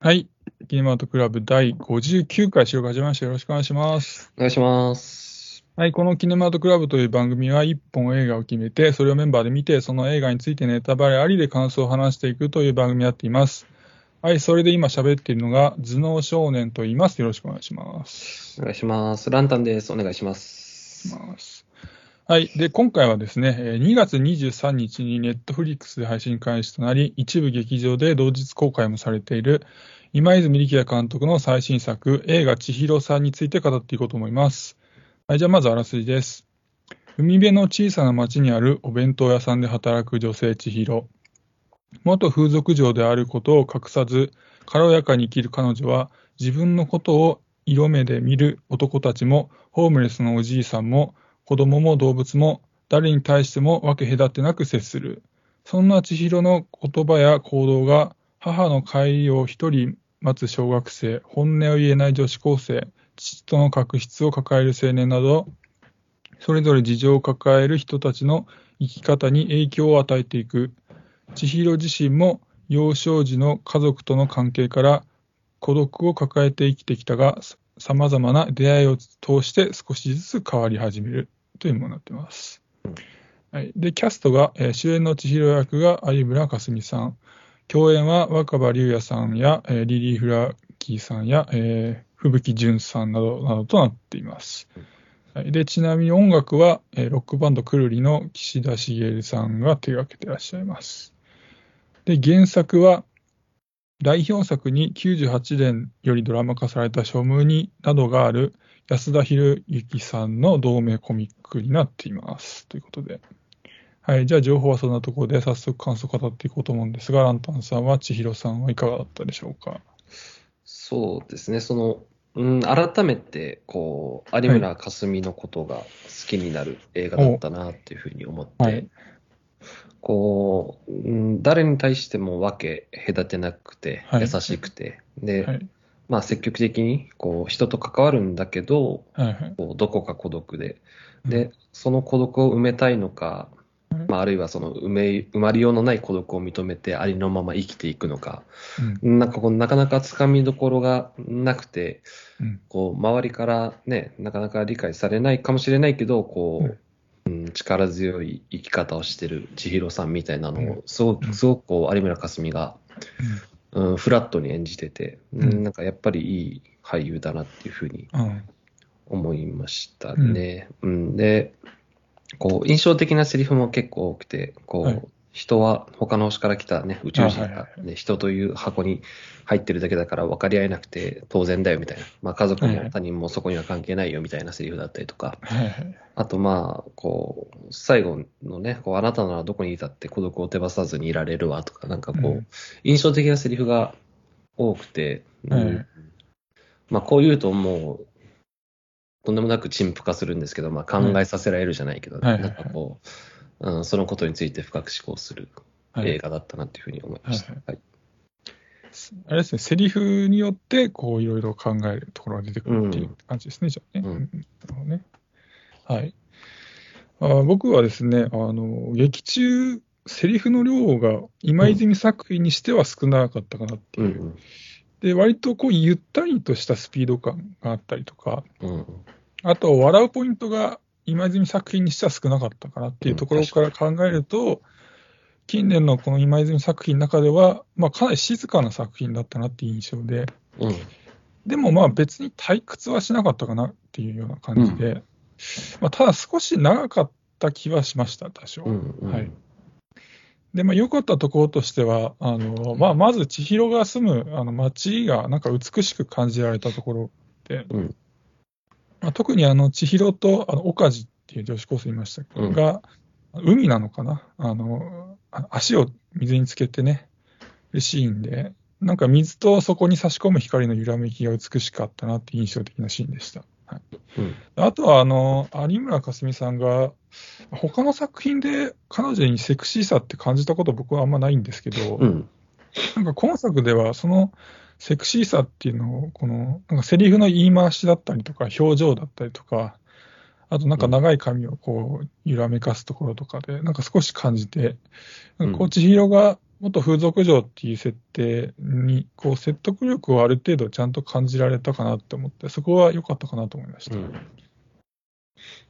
はい。キネマートクラブ第59回収録始めました。よろしくお願いします。お願いします。はい。このキネマートクラブという番組は1本映画を決めて、それをメンバーで見て、その映画についてネタバレありで感想を話していくという番組になっています。はい。それで今喋っているのが、頭脳少年と言います。よろしくお願いします。お願いします。ランタンです。お願いします。ますはい。で、今回はですね、2月23日にネットフリックスで配信開始となり、一部劇場で同日公開もされている、今泉力也監督の最新作、映画千尋さんについて語っていこうと思います。はい、じゃあまずあらすじです。海辺の小さな町にあるお弁当屋さんで働く女性千尋。元風俗嬢であることを隠さず、軽やかに生きる彼女は、自分のことを色目で見る男たちも、ホームレスのおじいさんも、子供も動物も誰に対しても分け隔てなく接する。そんな千尋の言葉や行動が母の帰りを一人待つ小学生、本音を言えない女子高生、父との確執を抱える青年など、それぞれ事情を抱える人たちの生き方に影響を与えていく。千尋自身も幼少時の家族との関係から孤独を抱えて生きてきたが、さまざまな出会いを通して少しずつ変わり始める。というものになっています。はい、で、キャストが、えー主演の千尋役が有村架純さん、共演は若葉龍也さんや、えーリリー・フラキーさんや、えー、吹雪純さんなどなどとなっています。はい、でちなみに音楽は、えーロックバンドくるりの岸田茂さんが手がけていらっしゃいます。で、原作は、代表作に98年よりドラマ化された書無になどがある安田博之さんの同名コミックになっています。ということで。はい。じゃあ、情報はそんなところで早速感想を語っていこうと思うんですが、ランタンさんは千尋さんはいかがだったでしょうか？そうですね。その、うん、改めて、こう、有村架純のことが好きになる映画だったなっていうふうに思って、はいこう、うん、誰に対しても分け隔てなくて、はい優しくて、で、はい。まあ積極的に、こう、人と関わるんだけど、はいはい。こうどこか孤独で、うん。で、その孤独を埋めたいのか、はいまあ、あるいはその埋め、埋まりようのない孤独を認めてありのまま生きていくのか、うん。なんかこう、なかなかつかみどころがなくて、うん。こう、周りからね、なかなか理解されないかもしれないけど、こう、うん。力強い生き方をしてる千尋さんみたいなのを、すごうん。く、すごくこう、有村架純が、うん、フラットに演じてて、うんうんなんかやっぱりいい俳優だなっていうふうにうん。思いましたね。うん、で、こう、印象的なセリフも結構多くて、こう、はい人は他の星から来たね、宇宙人が、ね、人という箱に入ってるだけだから分かり合えなくて当然だよみたいな。まあ家族も他人もそこには関係ないよみたいなセリフだったりとか。あとまあ、こう、最後のね、こう、あなたならどこにいたって孤独を手放さずにいられるわとか、なんかこう、うん。印象的なセリフが多くて、うん。はいまあこう言うともう、とんでもなく陳腐化するんですけど、まあ考えさせられるじゃないけど、なんかこう、うん、そのことについて深く思考するはい映画だったなっていうふうに思いました。はいはいあれですね、セリフによって、こう、いろいろ考えるところが出てくるっていう感じですね、じゃあね。うんなるほどね。はい。あ僕はですね、あの、劇中、セリフの量が今泉作品にしては少なかったかなっていう。うんで、割とこう、ゆったりとしたスピード感があったりとか、うんうんあと、笑うポイントが今泉作品にしては少なかったかなっていうところから考えると、近年のこの今泉作品の中では、まあ、かなり静かな作品だったなっていう印象で、うんでもまあ別に退屈はしなかったかなっていうような感じで、まあ、ただ少し長かった気はしました、多少。うんうんはい。で、まあ良かったところとしては、あの、まあまず千尋が住むあの街がなんか美しく感じられたところで、うんまあ、特にあの千尋とあの岡地っていう女子高生いましたけど、うん。が、海なのかな？あの、あ足を水につけてね、るシーンで、なんか水とそこに差し込む光の揺らめきが美しかったなって印象的なシーンでした。はい、うん。あとは、あの、有村架純さんが、他の作品で彼女にセクシーさって感じたこと僕はあんまないんですけど、うん。なんか今作ではそのセクシーさっていうのを、この、なんかセリフの言い回しだったりとか、表情だったりとか、あとなんか長い髪をこう揺らめかすところとかで、なんか少し感じて、なんかこう千尋が元風俗嬢っていう設定に、こう、説得力をある程度ちゃんと感じられたかなって思って、そこは良かったかなと思いました。うん。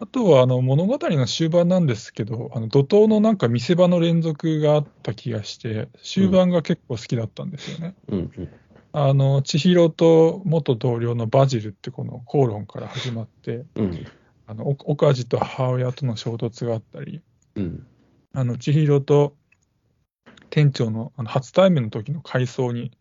あとは、あの、物語の終盤なんですけど、あの、怒涛のなんか見せ場の連続があった気がして、終盤が結構好きだったんですよね。うん。うん。あの、千尋と元同僚のバジルってこの口論から始まって、うん。あの、お岡地と母親との衝突があったり、うん。あの、千尋と店長のあの初対面の時の回想に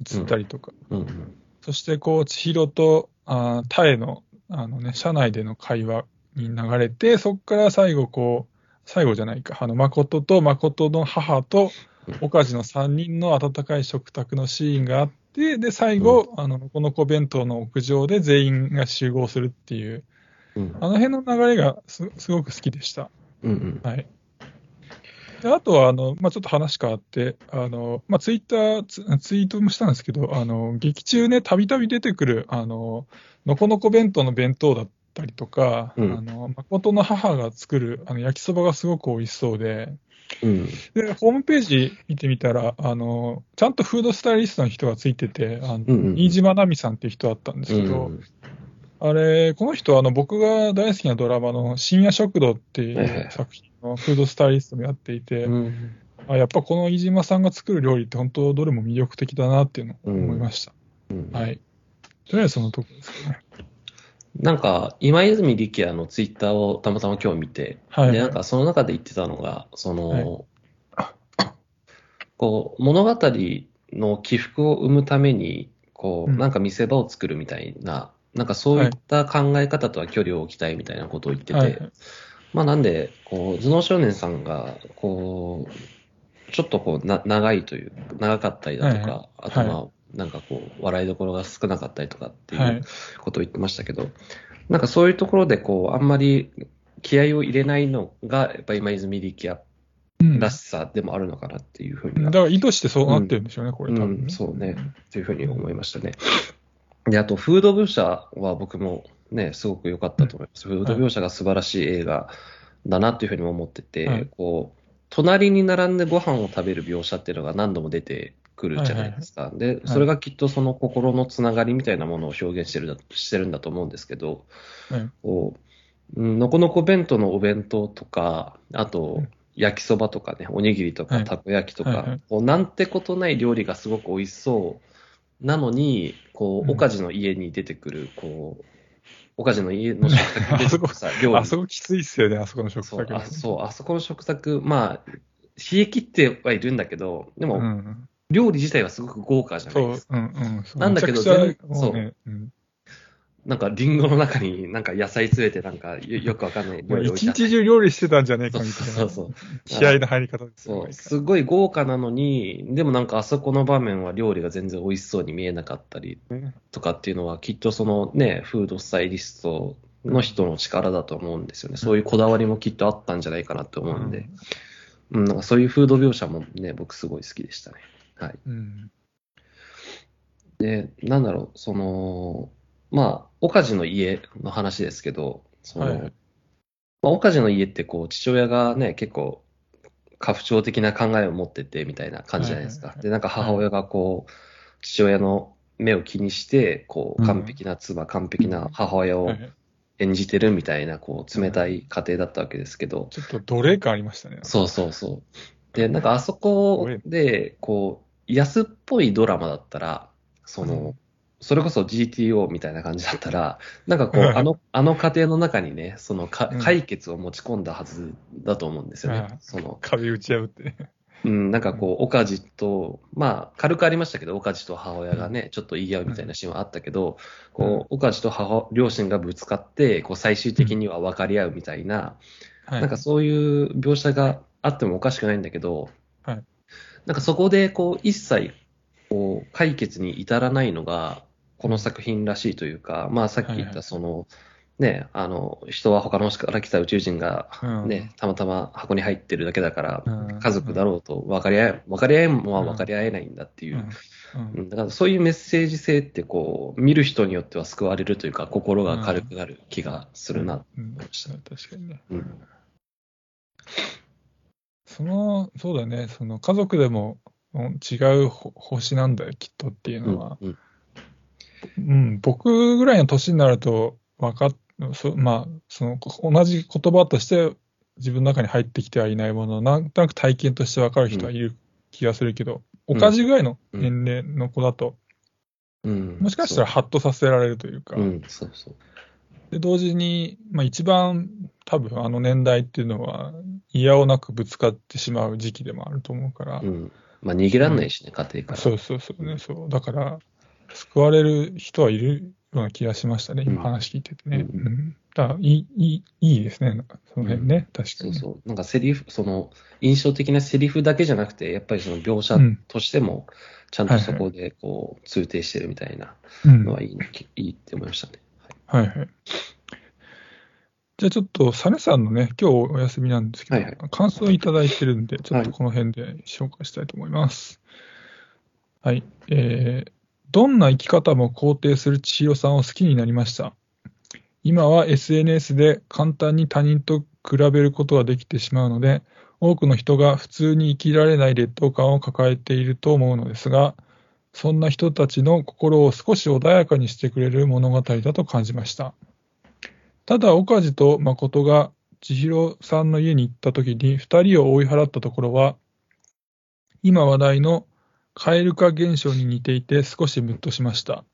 移ったりとか、うん。そしてこう、千尋と、あータエの、あのね、社内での会話に流れて、そこから最後こう、最後じゃないか、あの、誠と誠の母と岡地の3人の温かい食卓のシーンがあって、で、最後、あの、この子弁当の屋上で全員が集合するっていう、うん。あの辺の流れがすすごく好きでした。うん。はい。であとは、あの、まあ、ちょっと話変わって、あの、まあ、ツイッターツ、ツイートもしたんですけど、あの、劇中ね、たびたび出てくる、あの、のこのこ弁当の弁当だったりとか、うんあの、誠の母が作る、あの、焼きそばがすごく美味しそうで、うん。で、ホームページ見てみたら、あの、ちゃんとフードスタイリストの人がついてて、あの、うんうん飯島奈美さんっていう人だったんですけど、あれ、この人、あの、僕が大好きなドラマの深夜食堂っていう作品のフードスタイリストもやっていて、うん。あやっぱこの飯島さんが作る料理って本当どれも魅力的だなっていうのを思いました。うん。はい。とりあえずそのとこですかね。なんか、今泉力也のツイッターをたまたま今日見て、はい。で、なんかその中で言ってたのが、その、はこう、物語の起伏を生むために、こう、うん。なんか見せ場を作るみたいな、なんかそういった考え方とは距離を置きたいみたいなことを言ってて、はいまあなんで、こう、頭脳少年さんが、こう、ちょっとこう、な、長いという、長かったりだとか、あとまあ、なんかこう、笑いどころが少なかったりとかっていう、はい。ことを言ってましたけど、なんかそういうところでこう、あんまり気合を入れないのが、やっぱ今泉力也うんらしさでもあるのかなっていうふうには、だから意図してそうなってるんでしょうね、これ多分、うんそうねっていうふうに思いましたね。で、あと、フード描写は僕もね、すごく良かったと思います。フード描写が素晴らしい映画だなっていうふうにも思ってて、はいこう、隣に並んでご飯を食べる描写っていうのが何度も出てくるじゃないですか。で、それがきっとその心のつながりみたいなものを表現してるだしてるんだと思うんですけど、はい。こう、うんのこのこ弁当のお弁当とか、あと、焼きそばとかね、おにぎりとはい。かたこ焼きとか、はいはい。こうなんてことない料理がすごく美味しそうなのに、こう、うん岡地の家に出てくる、こう、岡地の家の食卓に出てくるさ、料理。あそこきついっすよね、あそこの食そう卓あそう、あそこの食卓、まあ、冷え切ってはいるんだけど、でも、うん。料理自体はすごく豪華じゃないそうです、か。うんうん。そうなんだけど全もうねうんなんか、リンゴの中になんか野菜詰めて、なんかよよくわかんない一日中料理してたんじゃねえかそうみたいな。そうそう。気合の入り方ですよそう、すごい豪華なのに、でもなんかあそこの場面は料理が全然美味しそうに見えなかったりねとかっていうのは、きっとそのね、フードスタイリストの人の力だと思うんですよね。そういうこだわりもきっとあったんじゃないかなと思うんで、うん、なんかそういうフード描写もね、僕すごい好きでしたね。はい。うん。で、なんだろう、その、まあ、岡地の家の話ですけど、その、はいまあ、岡地の家ってこう、父親がね、結構、家父長的な考えを持ってて、みたいな感じじゃないですか。はいはいはいで、なんか母親がこう、父親の目を気にして、こう、うん完璧な妻、完璧な母親をはい演じてるみたいな、こう、冷たい家庭だったわけですけど、ちょっと奴隷感ありましたね。そうそうそう。で、なんかあそこで、こう、安っぽいドラマだったら、その、うん。それこそ GTO みたいな感じだったら、なんかこう、あの、あの家庭の中にね、そのかうん。解決を持ち込んだはずだと思うんですよね。うん。その、壁打ち破って。ね。うん、なんかこう、岡地と、まあ、軽くありましたけど、岡地と母親がね、ちょっと言い合うみたいなシーンはあったけど、こう、岡地と母、両親がぶつかって、こう、最終的には分かり合うみたいな、はい。なんかそういう描写があってもおかしくないんだけど、はいなんかそこでこう一切こう解決に至らないのがこの作品らしいというか、まあさっき言っはいはい。たその、ね、あの、人は他の星から来た宇宙人がうん。ね、たまたま箱に入ってるだけだから、うん。家族だろうと分かり合え、分かり合えんのは分かり合えないんだっていう。う、ん。だからそういうメッセージ性ってこう、見る人によっては救われるというか、心が軽くなる気がするな。うん。確かにね。うんその、そうだよね、その家族でもうん違うほ星なんだよ、きっとっていううんのは。うんうん、僕ぐらいの年になると、わかっ、そまあ、その、同じ言葉として自分の中に入ってきてはいないものを、なんとなく体験としてわかる人はいる気がするけど、おかじぐらいの年齢の子だと、うん。もしかしたらハッとさせられるというか、うん、そうそう。で、同時に、まあ一番多分あの年代っていうのは、嫌をなくぶつかってしまう時期でもあると思うから、うん。まあ、逃げらんないしね、家庭から。そうそうそうね、そう。だから、救われる人はいるような気がしましたね、うん今話聞いててね。うんうんだいい、いい、いいですね、なんかその辺ね、確かにね。そうそう。なんかセリフ、その、印象的なセリフだけじゃなくて、やっぱりその描写うんとしても、ちゃんとそこでこう、通底してるみたいなうんのはいいな、いいって思いましたね。はいはい。じゃあちょっと、サネさんのね、今日お休みなんですけど、はいはい感想をいただいてるんで、ちょっとはいこの辺で紹介したいと思います。はい。えー、どんな生き方も肯定する千尋さんを好きになりました。今は SNS で簡単に他人と比べることができてしまうので、多くの人が普通に生きられない劣等感を抱えていると思うのですが、そんな人たちの心を少し穏やかにしてくれる物語だと感じました。ただ、岡地と誠が千尋さんの家に行った時に二人を追い払ったところは、今話題の蛙化現象に似ていて少しムッとしました。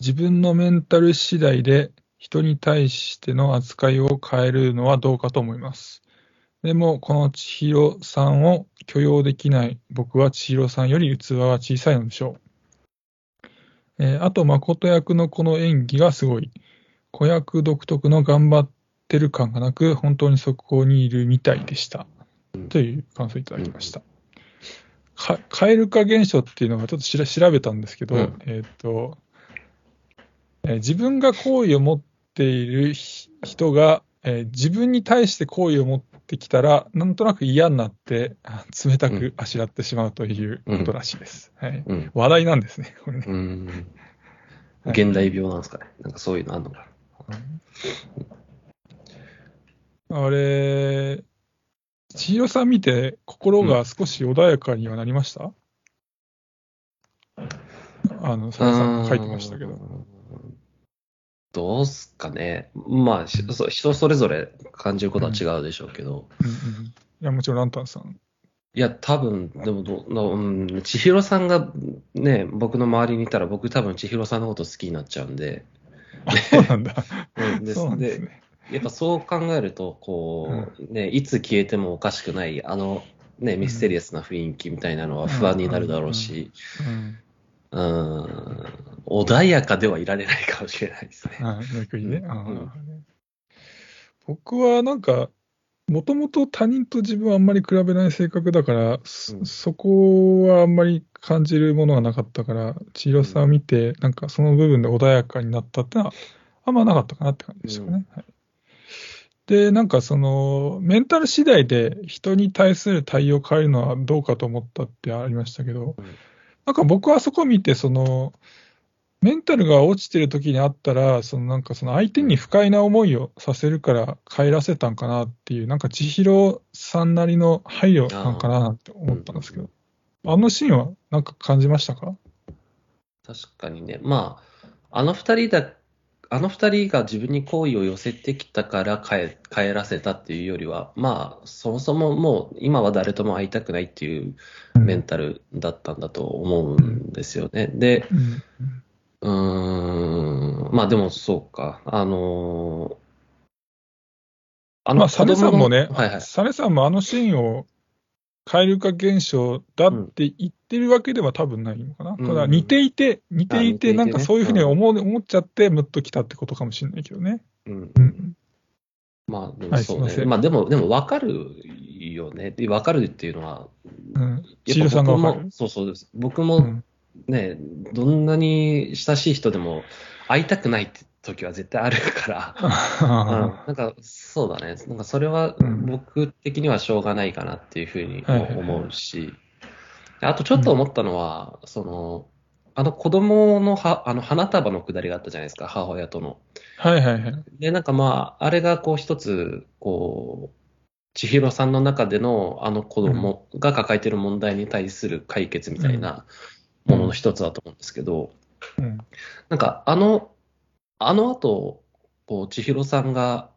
自分のメンタル次第で人に対しての扱いを変えるのはどうかと思います。でも、この千尋さんを許容できない僕は千尋さんより器が小さいのでしょう。えーあと、誠役のこの演技がすごい。子役独特の頑張ってる感がなく、本当にそこにいるみたいでした。という感想いただきました。か蛙化現象っていうのがちょっとしら調べたんですけど、うんえっ、と、えー自分が好意を持っているひ人が、えー自分に対して好意を持ってきたら、なんとなく嫌になって、あ 冷たくあしらってしまうということらしいです。はい、うん。話題なんですね、これね。現代病なんですかね。なんかそういうのあんのかあれ、千尋さん見て、心が少し穏やかにはなりました、あの、さやさんが書いてましたけど。うんどうすかね。まあ、人それぞれ感じることは違うでしょうけど。うんうん、いや、もちろんランタンさん。いや、多分、でもど、なうん、千尋さんがね、僕の周りにいたら、僕多分千尋さんのこと好きになっちゃうんで。そうなんだ。うん、でそうですでね。やっぱそう考えると、こう、ね、いつ消えてもおかしくない、あの、ね、ミステリアスな雰囲気みたいなのは不安になるだろうし、うん。うん、穏やかではいられないかもしれないですね。はい、逆にね。う僕はなんか、もともと他人と自分はあんまり比べない性格だから、そうん。そこはあんまり感じるものがなかったから、千尋さんを見て、なんかその部分で穏やかになったってのは、あんまなかったかなって感じでしたかね。はい、で、なんかその、メンタル次第で人に対する対応を変えるのはどうかと思ったってありましたけど、うんなんか僕はそこを見て、その、メンタルが落ちてる時にあったら、そのなんかその相手に不快な思いをさせるから帰らせたんかなっていう、なんか千尋さんなりの配慮なんかななんて思ったんですけど、あのシーンはなんか感じましたか？確かにね、まあ、あの二人だ、あの二人が自分に好意を寄せてきたから帰帰らせたっていうよりは、まあ、そもそももう今は誰とも会いたくないっていうメンタルだったんだと思うんですよね。で、うんうーん、まあでもそうか、あのーあまあ、サネさんもね、はいはい。サネさんもあのシーンを蛙化現象だって言ってるわけでは多分ないのかな。うんただ似ていて、似ていて、なんかそういうふうに思う思っちゃって、ムッときたってことかもしれないけどね。うんうん。まあでもはいそうね。すいまあでも、でも分かるよね。で分かるっていうのは、うん。さんがっぱ僕わかる？も、そうそうです。僕もうん。ね、どんなに親しい人でも会いたくないって時は絶対あるから、うん、なんかそうだね。なんかそれはうん。僕的にはしょうがないかなっていうふうに思うし、あとちょっと思ったのは、その、あの子供のはあの花束のくだりがあったじゃないですか、母親との。はいはいはい。で、なんかまあ、あれがこう一つ、こ千尋さんの中でのあの子供が抱えてる問題に対する解決みたいなものの一つだと思うんですけど、うん。なんかあの、あの後、こう、千尋さんが、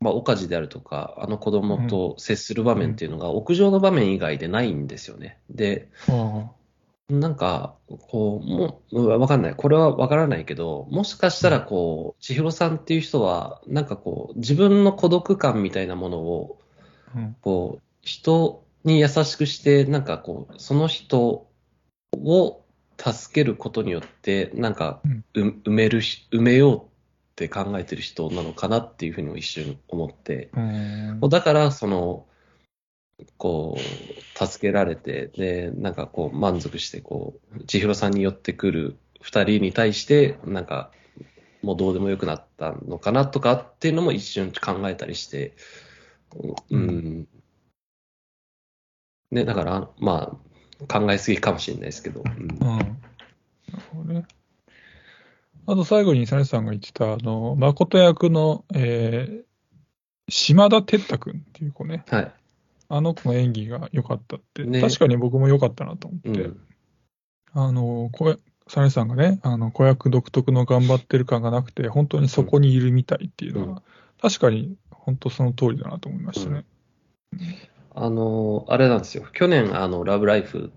まあ、岡地であるとか、あの子供と接する場面っていうのが、屋上の場面以外でないんですよね。で、あなんか、こう、もう、わかんない。これはわからないけど、もしかしたら、こう、千尋さんっていう人は、なんかこう、自分の孤独感みたいなものを。こう、人に優しくして、なんかこう、その人を助けることによって、なんか、う埋めるし、埋めようって考えてる人なのかなっていうふうにも一瞬思って、うん。だから、その、こう、助けられて、で、なんかこう、満足して、こう、千尋さんに寄ってくる二人に対して、なんか、もうどうでもよくなったのかなとかっていうのも一瞬考えたりして、ううんん。ね、だから、まあ、考えすぎかもしれないですけど、うんうん。なるほどね。あと最後にサネさんが言ってた、あの、誠役の、えー、島田哲太君っていう子ね。はい。あの子の演技が良かったって、ね確かに僕も良かったなと思って、うん。あの、こサネさんがね、あの、子役独特の頑張ってる感がなくて、本当にそこにいるみたいっていうのは、うん確かに本当その通りだなと思いましたね。あの、あれなんですよ。去年、あの、ラブライフ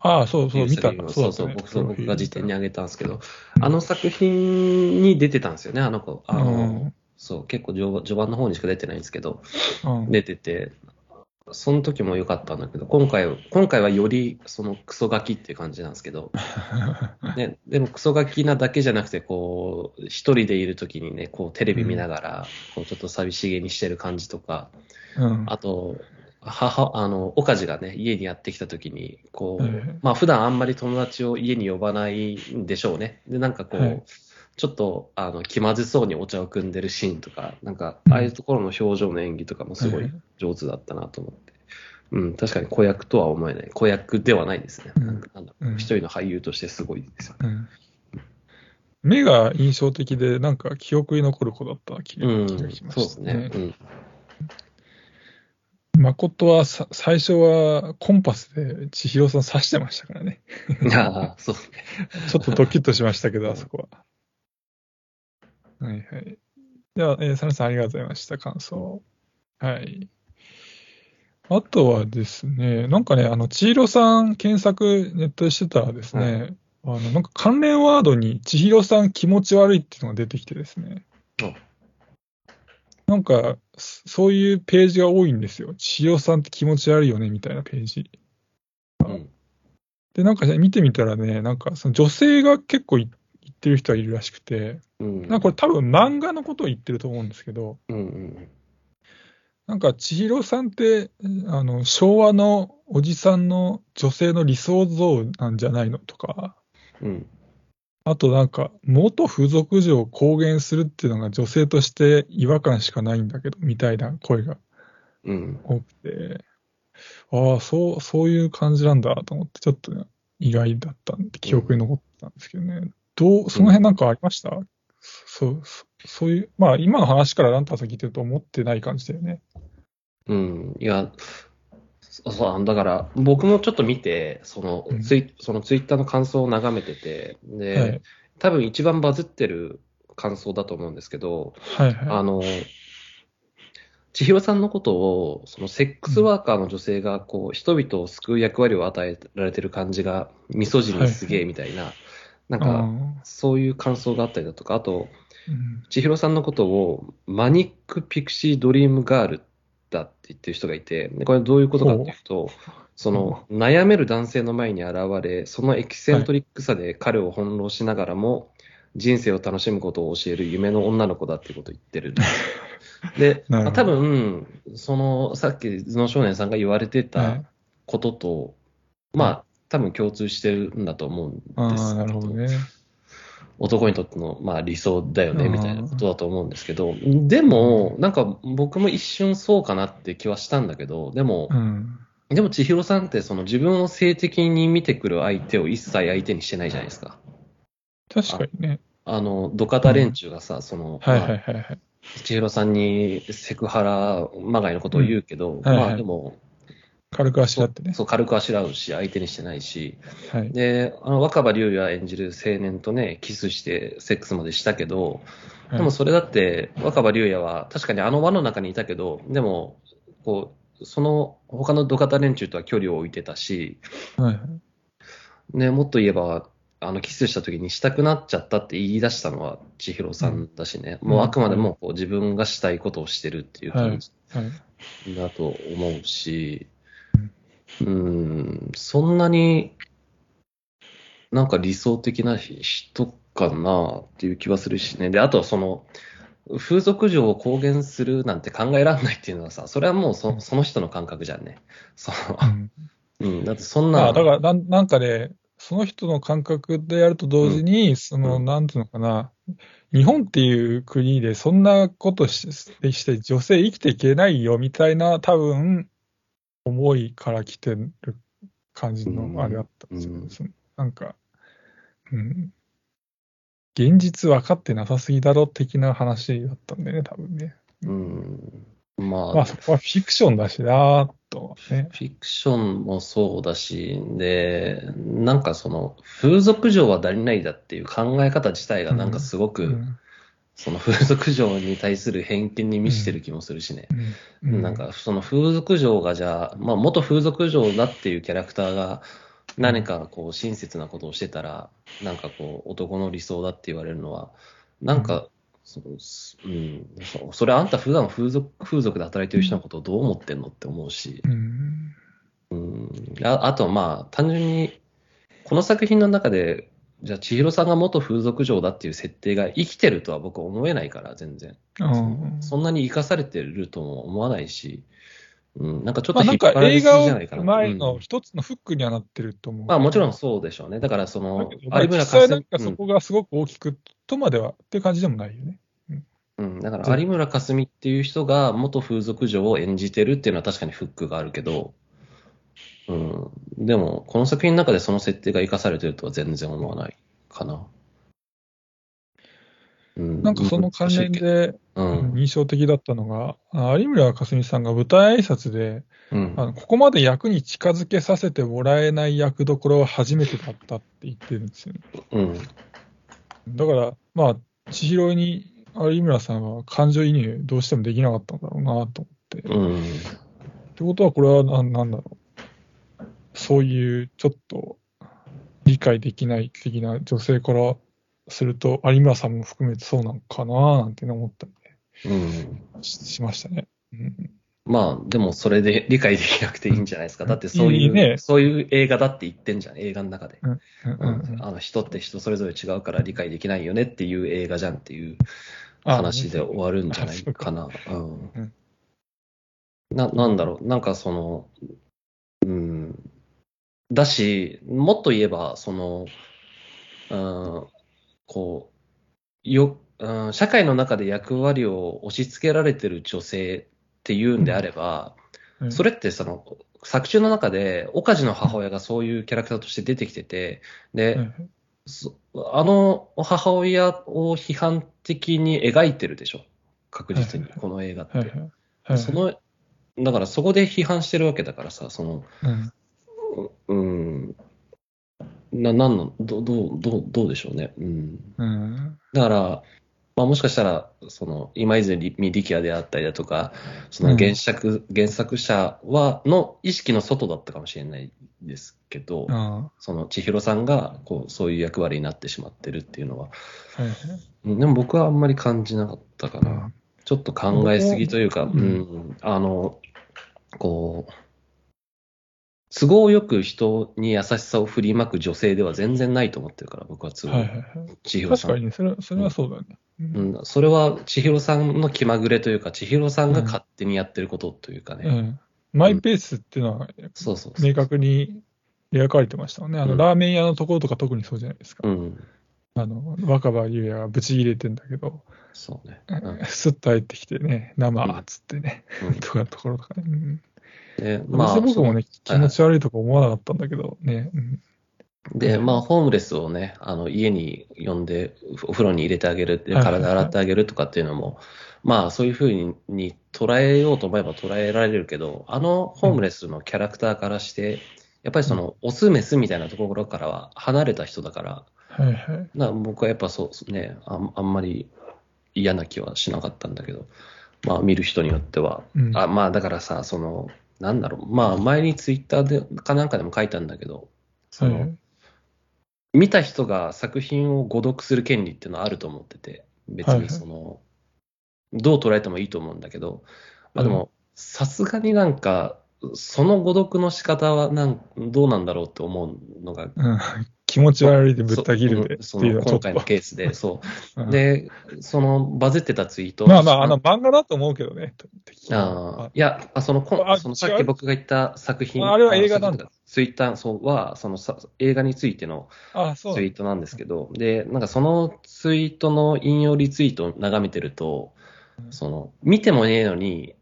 ああ、そうそう、見た。そうそう、僕そう僕が辞典にあげたんですけど、うん。あの作品に出てたんですよね、あの子。あの、うん。そう、結構序盤序盤の方にしか出てないんですけど、うん。出てて、その時も良かったんだけど、今回は、今回はよりそのクソガキっていう感じなんですけど、ね、でもクソガキなだけじゃなくて、こう、一人でいる時にね、こうテレビ見ながら、こうちょっと寂しげにしてる感じとか、うん。あと、母、あの、岡地がね、家にやってきたときに、こう、ええまあ普段あんまり友達を家に呼ばないんでしょうね。で、なんかこう、はいちょっと、あの、気まずそうにお茶を汲んでるシーンとか、なんか、うんああいうところの表情の演技とかもすごいええ上手だったなと思って。うん、確かに子役とは思えない。子役ではないですね。うんなんかなんだうん一人の俳優としてすごいですよ。うん目が印象的で、なんか記憶に残る子だった気がうん、気がしまそうですね。うん。誠はさ最初はコンパスで千尋さん刺してましたからね。ああ、そう。ちょっとドキッとしましたけど、あそこは。はいはい。では、えー、サネさんありがとうございました。感想。はい。あとはですね、なんかね、あの、千尋さん検索ネットでしてたらですね、あの、なんか関連ワードに千尋さん気持ち悪いっていうのが出てきてですね。あなんか、そそういうページが多いんですよ。千尋さんって気持ち悪いよね、みたいなページ。うん。で、なんかね、見てみたらね、なんかその女性が結構い言ってる人がいるらしくて、うん。なんかこれ多分漫画のことを言ってると思うんですけど、うんうん。なんか千尋さんって、あの、昭和のおじさんの女性の理想像なんじゃないのとか、うん。あとなんか、元風俗嬢を公言するっていうのが女性として違和感しかないんだけど、みたいな声がうん。多くて、ああ、そう、そういう感じなんだと思って、ちょっとね、意外だったんで、記憶に残ったんですけどね。どう、その辺なんかありました、そう、そそういう、まあ今の話からランタンさん聞いてると思ってない感じだよね。うん、いや、そそう、だから、僕もちょっと見て、そのうん。ツイ、そのツイッターの感想を眺めてて、で、はい。多分一番バズってる感想だと思うんですけど、はいはあの、千尋さんのことを、そのセックスワーカーの女性が、こう、人々を救う役割を与えられてる感じが、ミソジニすげえみたいな、なんか、そういう感想があったりだとか、あと、ーうん。千尋さんのことをマニック・ピクシー・ドリーム・ガールだって言ってる人がいて、でこれどういうことかっていうと、その悩める男性の前に現れ、そのエキセントリックさで彼を翻弄しながらも、人生を楽しむことを教える夢の女の子だっていうことを言ってる。んで まあ多分、その、さっき頭脳少年さんが言われてはたい。ことと、まあ、多分共通してるんだと思うんですああ、なるほどね。男にとっての、まあ、理想だよね、うんみたいなことだと思うんですけど、でも、なんか僕も一瞬そうかなって気はしたんだけど、でもう、ん。でも千尋さんってその自分を性的に見てくる相手を一切相手にしてないじゃないですか。確かにね。あの、土方連中がさ、その、はいまあはいはいはい。千尋さんにセクハラまがいのことを言うけど、んはいはいまあでも、軽くあしらってね。そう、軽くあしらうし、相手にしてないし、はい。で、あの、若葉龍也演じる青年とね、キスしてセックスまでしたけど、でもそれだって、若葉龍也は確かにあの輪の中にいたけど、でも、こう、その他の土方連中とは距離を置いてたし、はいはい。ね、もっと言えば、あの、キスした時にしたくなっちゃったって言い出したのは千尋さんだしね、うんもうあくまでもこう自分がしたいことをしてるっていう感じはい。だと思うし、うーん、そんなになんか理想的な人かなっていう気はするしね。で、あとはその、風俗嬢を公言するなんて考えられないっていうのはさ、それはもうそその人の感覚じゃんね。そうん。の、うん、だってそんな、あだからなん、なんかね、その人の感覚でやると同時に、その、うんなんていうのかな、日本っていう国でそんなことしして女性生きていけないよみたいな、多分、思いから来てる感じのあれだったんですよ。うんそのなんか、うん。現実分かってなさすぎだろ的な話だったんだよね、多分ね。うん、まあ、まあそこはフィクションだしなとね。フィクションもそうだし、で、なんかその、風俗嬢は誰々だっていう考え方自体がなんかすごく、うんその風俗嬢に対する偏見に満ちてる気もするしね。うん。うん。なんかその風俗嬢がじゃあ、まあ元風俗嬢だっていうキャラクターが何かこう親切なことをしてたら、なんかこう男の理想だって言われるのは、なんか、そうん、そそれあんた普段風俗風俗で働いてる人のことをどう思ってんのって思うし、うん。うん。ああとまあ単純にこの作品の中でじゃあ千尋さんが元風俗嬢だっていう設定が生きてるとは僕は思えないから全然、うんそんなに生かされてるとも思わないし、うん、なんかちょっまあ、と引なんかっ張られすぎ映画をじゃないかな。前うんの一つのフックにはなってると思う。まあもちろんそうでしょうね。だからその有村架実際なんか純、そこがすごく大きくとまではっていう感じでもないよね。うん、だから有村架純っていう人が元風俗嬢を演じてるっていうのは確かにフックがあるけど、うん、でもこの作品の中でその設定が生かされてるとは全然思わないかな。うん、なんかその関連でうん、印象的だったのが、あ有村架純さんが舞台挨拶で、うん、あのここまで役に近づけさせてもらえない役どころは初めてだったって言ってるんですよね。うん、だから、まあ、千尋に有村さんは感情移入どうしてもできなかったんだろうなと思って。うん、ってことは、これはななんだろう。そういうちょっと理解できない的な女性からすると、有村さんも含めてそうなのかななんて思ったりうん。ししましたね。うん、まあ、でもそれで理解できなくていいんじゃないですか。だってそういう、いいね。そういう映画だって言ってんじゃん、映画の中で。うん。あの人って人それぞれ違うから理解できないよねっていう映画じゃんっていうあ話で終わるんじゃないかな。うん。うん。ななんだろう、なんかその、うん、だし、もっと言えば、その、うん、こう、よ、うん、社会の中で役割を押し付けられてる女性っていうんであれば、うん。それってその、作中の中で、岡地の母親がそういうキャラクターとして出てきてて、で、うん。そあの母親を批判的に描いてるでしょ？確実にこの映画って。その、だからそこで批判してるわけだからさ、その、うん。うん、な、なんの、ど、どう、どう、どうでしょうね。うん。うん。だから、まあもしかしたら、その、今泉力也であったりだとか、そのうん。原作、原作者は、の意識の外だったかもしれないですけど、あその千尋さんが、こう、そういう役割になってしまってるっていうのは、うんでも僕はあんまり感じなかったかな。ちょっと考えすぎというか、ううんん、あの、こう、都合よく人に優しさを振りまく女性では全然ないと思ってるから、僕は都合、はいはいはい千尋さん。確かにね、それはそれはそうだね。うんうん、それは千尋さんの気まぐれというか、千尋さんが勝手にやってることというかね。うんマイペースっていうのはそうそう。明確に描かれてましたもんね。あの、うんラーメン屋のところとか特にそうじゃないですか。うん、あの、若葉優也がブチ切れてんだけど、そうね。う んスッと入ってきてね、生っつってね、うん とかのところとかね。うんで、まあ、僕もね、気持ち悪いとか思わなかったんだけどね。うん。で、まあ、ホームレスをね、あの、家に呼んで、お風呂に入れてあげる、はい体洗ってあげるとかっていうのも、まあ、そういうふうにに捉えようと思えば捉えられるけど、あのホームレスのキャラクターからして、やっぱりその、オス、メスみたいなところからは離れた人だから、はいはい。な僕はやっぱそうね、あんあんまり嫌な気はしなかったんだけど、まあ見る人によっては、うん。あまあだからさ、その、なんだろう、まあ前にツイッターでかなんかでも書いたんだけど、その、はい見た人が作品を誤読する権利っていうのはあると思ってて、別はいはい。にその、どう捉えてもいいと思うんだけど、まあでうも、さすがになんか、その誤読の仕方はなんどうなんだろうって思うのが、うん、気持ち悪いでぶった切るで。っていうの今回のケースで、そう。うん。で、そのバズってたツイート。まあまあ、あの、漫画だと思うけどね。敵ああ。いや、あそのこあそのさっき僕が言った作品、ああれは映画なんだ。だ。ツイッターそうは、そのさ映画についてのあ、そう。ツイートなんですけど、で、なんかそのツイートの引用リツイートを眺めてると、その、見てもねえのに、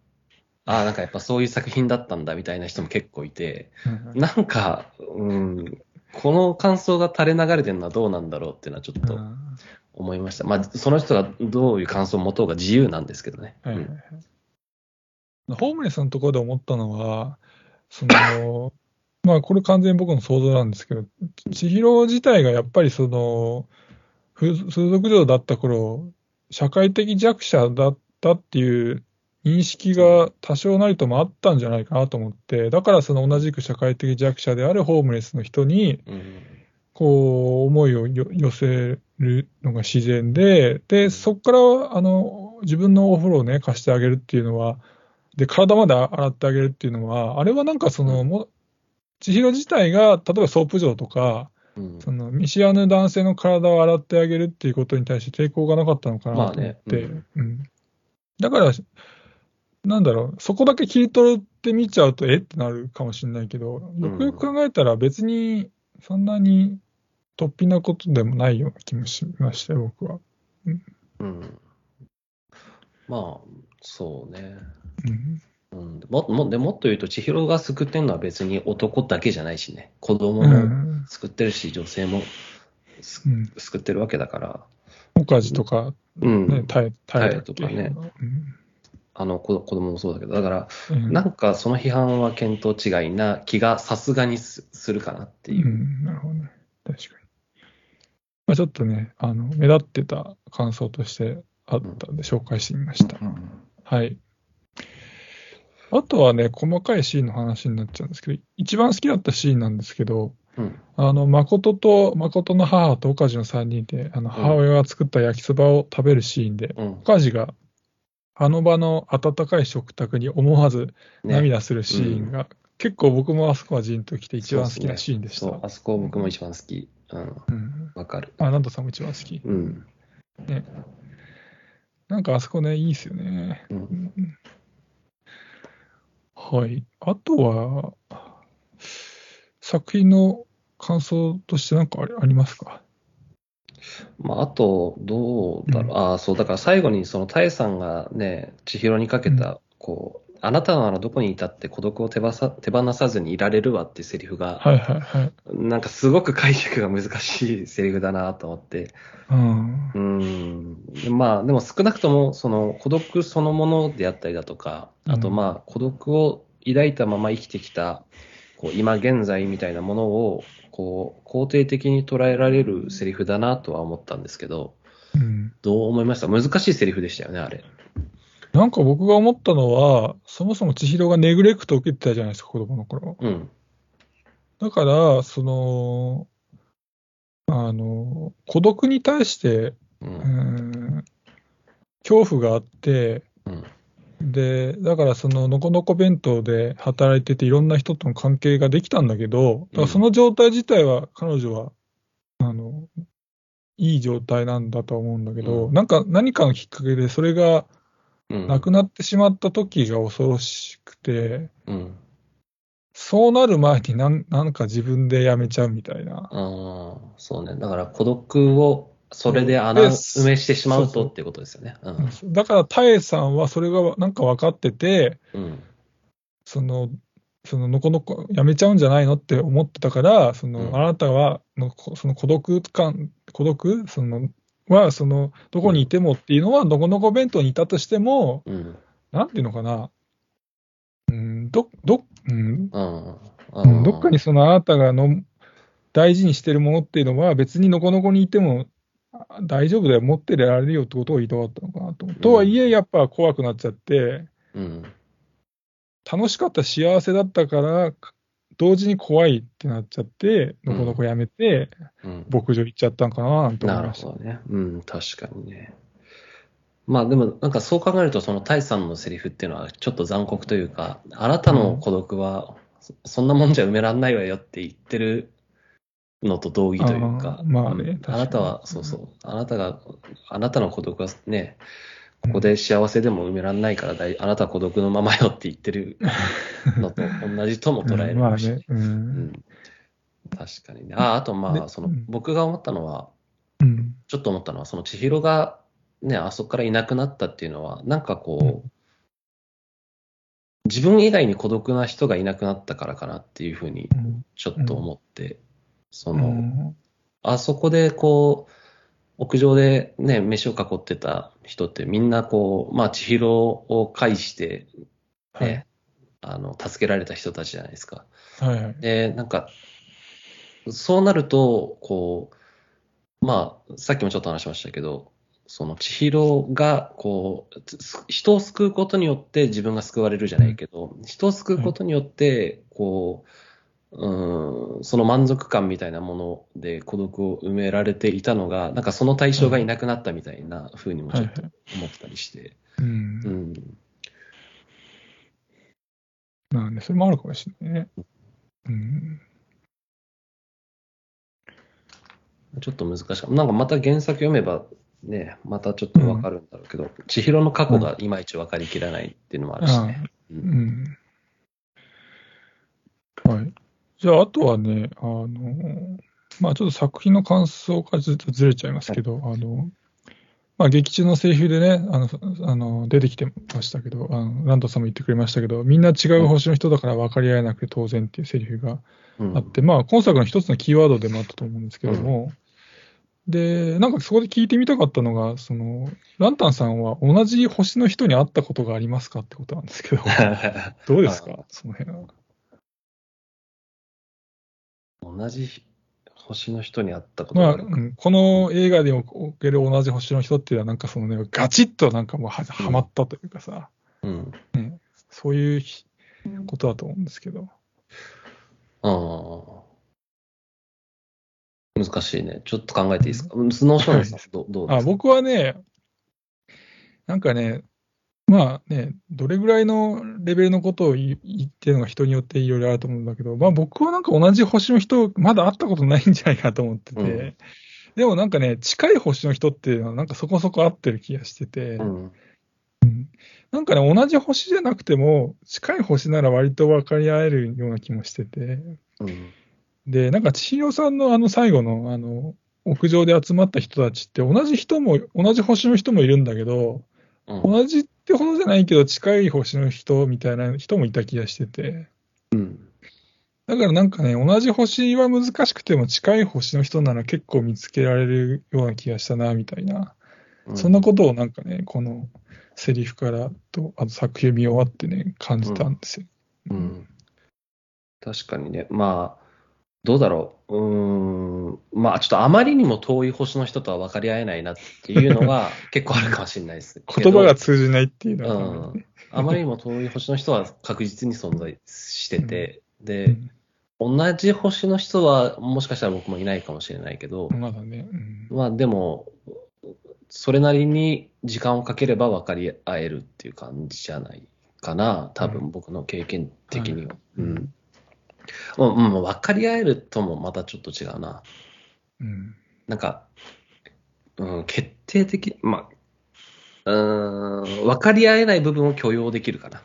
ああ、なんかやっぱそういう作品だったんだみたいな人も結構いて、うん。なんか、うん、この感想が垂れ流れてるのはどうなんだろうっていうのはちょっとうん思いました。まあ、その人がどういう感想を持とうが自由なんですけどね。はいはいうんはいホームレスのところで思ったのは、その、まあこれ完全に僕の想像なんですけど、千尋自体がやっぱりその、風風俗嬢だった頃、社会的弱者だったっていう認識が多少なりともあったんじゃないかなと思って、だからその同じく社会的弱者であるホームレスの人に、うん。こう、思いをよ寄せるのが自然で、で、そこから、あの、自分のお風呂をね、貸してあげるっていうのは、で、体まで洗ってあげるっていうのは、あれはなんかその、もちひろ自体が、例えばソープ嬢とか、うん。その、見知らぬ男性の体を洗ってあげるっていうことに対して抵抗がなかったのかなと思って、まあね。うん。だから、なんだろう、そこだけ切り取って見ちゃうと、えってなるかもしれないけど、よくよく考えたら別にそんなに突飛なことでもないような気もしましたよ、僕は。うんまあ、そうね。うん。うん、ももでもっと言うと、千尋が救ってるのは別に男だけじゃないしね。子供うもん。救ってるし、女性もすうん。救ってるわけだから、おかじとか、うんね、耐え、耐えたっけ？耐えとかねうんあの子子供もそうだけど、だから、うんなんかその批判は見当違いな気がさすがにすするかなっていうう。ん、なるほどね。確かに。まあ、ちょっとね、あの、目立ってた感想としてあったんで紹介してみました。はい。あとはね、細かいシーンの話になっちゃうんですけど、一番好きだったシーンなんですけど、うんあの、誠と、誠の母と岡地の3人で、あの、母親が作った焼きそばを食べるシーンで、うん岡地が、あの場の温かい食卓に思わずね涙するシーンが、結構僕もあそこはジーンときて一番好きなシーンでした。あそこ僕も一番好き。うん、うん。わかる。あ、ナントさんも一番好き。うん。なんかあそこね、いいですよね。うんうんはい。あとは、作品の感想としてなんかありますか？まあ、あと、どうだろう。ああ、そう、だから最後にそのタエさんがね、千尋にかけた、こう、あなたならどこにいたって孤独を手ばさ手放さずにいられるわっていうセリフが、はいはいはい。なんかすごく解釈が難しいセリフだなと思って。うん。うん。まあ、でも少なくとも、その孤独そのものであったりだとか、あとうんまあ、孤独を抱いたまま生きてきた、こう、今現在みたいなものを、こう、肯定的に捉えられるセリフだなとは思ったんですけど、うん。どう思いました？難しいセリフでしたよね、あれ。なんか僕が思ったのは、そもそも千尋がネグレクトを受けてたじゃないですか、子供の頃。うん。だから、その、あの、孤独に対して、う。うんん、恐怖があって、うん。で、だからその、のこのこ弁当で働いてて、いろんな人との関係ができたんだけど、だからその状態自体は、彼女は、あの、いい状態なんだとは思うんだけど、うんなんか何かのきっかけでそれがうん。なくなってしまった時が恐ろしくて、うん。そうなる前になんなんか自分でやめちゃうみたいな。ああ、そうね。だから孤独を、それで穴で埋めしてしまうとっていうことですよね。うん。だから、タエさんはそれがなんか分かってて、うん。その、そののこのこやめちゃうんじゃないのって思ってたから、その、うん。あなたはのこその孤独感、孤独？そのは、その、どこにいてもっていうのは、のこのこ弁当にいたとしても、うん。なんていうのかな、うん、ど、ど、うん、どっかにそのあなたがの大事にしてるものっていうのは、別にのこのこにいてもあ大丈夫だよ、持ってられるよってことを言いたかったのかなと思う。とはいえ、やっぱ怖くなっちゃって、うん。楽しかった、幸せだったから、同時に怖いってなっちゃって、のこのこやめて、うん。牧場行っちゃったんかななんて思ないるました。ほどね。うん、確かにね。まあでも、なんかそう考えると、そのタイさんのセリフっていうのはちょっと残酷というか、あなたの孤独は、そそんなもんじゃ埋めらんないわよって言ってるのと同義というかあ、ーまあねあなたは、そうそう、あなたが、あなたの孤独はね、ここで幸せでも埋めらんないからだい、あなたは孤独のままよって言ってる のと同じとも捉えるかもしれないね。。う。うんん確かにね。あ、あとまあ、でそのうん、僕が思ったのは、うん。ちょっと思ったのは、その千尋がね、あそこからいなくなったっていうのは、なんかこう、自分以外に孤独な人がいなくなったからかなっていうふうにうんちょっと思って、そうの、んあそこでこう、屋上でね、飯を囲ってた人ってみんなこう、まあ千尋を介してね、はい。あの、助けられた人たちじゃないですか。はいはい。で、なんか、そうなると、こう、まあ、さっきもちょっと話しましたけど、その千尋が、こう、つ人を救うことによって自分が救われるじゃないけど、人を救うことによって、こう、うん、その満足感みたいなもので孤独を埋められていたのが、なんかその対象がいなくなったみたいな風にもちょっと思ったりして、うんう。ん、なんで、それもあるかもしれないね。うん。ちょっと難しかった。なんかまた原作読めばね、またちょっとわかるんだろうけど、千尋の過去がいまいちわかりきらないっていうのもあるしね。ううんん。はい。じゃあ、あとはね、あの、まあちょっと作品の感想からずっとずれちゃいますけど、あの、まあ劇中のセリフでね、あの、あの出てきてましたけど、あのランドさんも言ってくれましたけど、みんな違う星の人だから分かり合えなくて当然っていうセリフがうん。あって、まあ今作の一つのキーワードでもあったと思うんですけども、で、なんかそこで聞いてみたかったのが、その、ランタンさんは同じ星の人に会ったことがありますかってことなんですけど、どうですか？その辺は。同じ星の人に会ったことがまあ、ある。うんこの映画でおける同じ星の人っていうのは、なんかそのね、ガチッとなんかもうははまったというかさ、うん。そういうことだと思うんですけど。ああ。難しいね。ちょっと考えていいですか？スノーショーンさん、どどうですか？あ僕はね、なんかね、まあね、どれぐらいのレベルのことを言言ってるのが人によっていろいろあると思うんだけど、まあ僕はなんか同じ星の人、まだ会ったことないんじゃないかと思ってて、うんでもなんかね、近い星の人っていうのはなんかそこそこ合ってる気がしてて、うん。なんかね、同じ星じゃなくても、近い星なら割と分かり合えるような気もしてて、うん。で、なんか千尋さんのあの最後のあの屋上で集まった人たちって同じ人も、同じ星の人もいるんだけど、うん。同じってほどじゃないけど近い星の人みたいな人もいた気がしてて、うん。だからなんかね、同じ星は難しくても近い星の人なら結構見つけられるような気がしたな、みたいな。そんなことをなんかね、このセリフからと、あと作品見終わってね、感じたんですよ。うん。確かにね。まあ、どうだろう？うーん。まあ、ちょっとあまりにも遠い星の人とは分かり合えないなっていうのが 結構あるかもしれないです。言葉がけ通じないっていうのどは、うん。あまりにも遠い星の人は確実に存在してて、うで、ん同じ星の人はもしかしたら僕もいないかもしれないけど、まだね。うんまあでも、それなりに時間をかければ分かり合えるっていう感じじゃないかな、多分僕の経験的には。はいうん。もう、うん、分かり合えるともまたちょっと違うな。うんなんか、うん、決定的、まあ、うーん、分かり合えない部分を許容できるかな。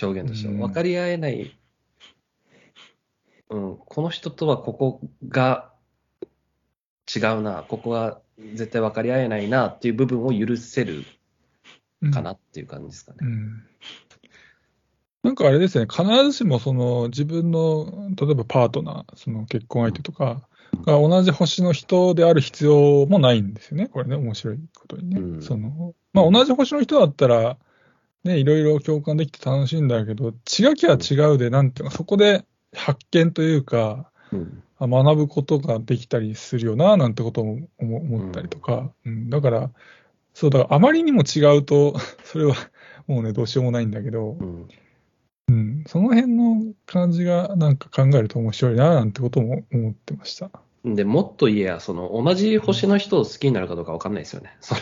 表現としては。うん分かり合えない、うん、この人とはここが違うな、ここが絶対分かり合えないなっていう部分を許せるかなっていう感じですかね。うんなんかあれですね、必ずしもその自分の、例えばパートナー、その結婚相手とかが同じ星の人である必要もないんですよね、これね、面白いことにね。うんそのまあ、同じ星の人だったら、ね、いろいろ共感できて楽しいんだけど、違きは違うで、なんていうか、そこで発見というか、うん。あ学ぶことができたりするよな、なんてことも思思ったりとか、うんだから、そう、だからあまりにも違うと、それはもうね、どうしようもないんだけどう、ん。うん、その辺の感じがなんか考えると面白いな、なんてことも思ってました。で、もっと言えば、その、同じ星の人を好きになるかどうかわかんないですよね。そ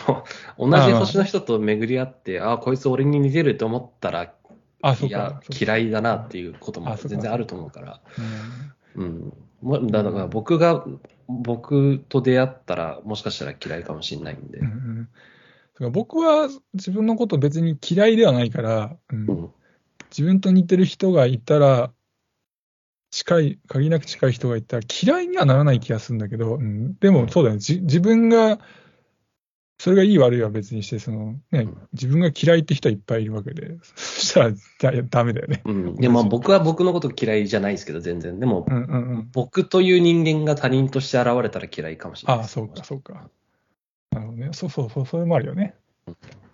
の、同じ星の人と巡り合って、ああ、こいつ俺に似てると思ったら、あ、いや嫌いだなっていうことも全然あると思うから。うんだだから僕が、僕と出会ったら、もしかしたら嫌いかもしれないんでうん。僕は自分のこと別に嫌いではないから、うんうん。自分と似てる人がいたら、近い、限りなく近い人がいたら嫌いにはならない気がするんだけど、うん、でもそうだね、じ自分が、それがいい悪いは別にして、そのね、自分が嫌いって人はいっぱいいるわけで、そしたらだダメだよね。うん。で、まあ僕は僕のこと嫌いじゃないですけど、全然。でもう、んうんうん。僕という人間が他人として現れたら嫌いかもしれないああ。そうか、そうか。なるほどね。そうそうそう、それもあるよね。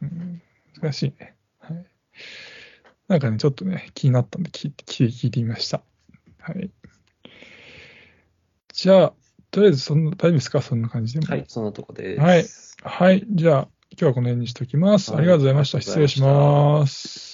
うん、難しいね。はい。なんかね、ちょっとね、気になったんで聞いて、聞い聞いてみました。はい。じゃあ、とりあえずそんな、大丈夫ですか？そんな感じでも。はい、そんなとこです。はいはい。じゃあ、今日はこの辺にしておきます。ありがとうございました。はい失礼します。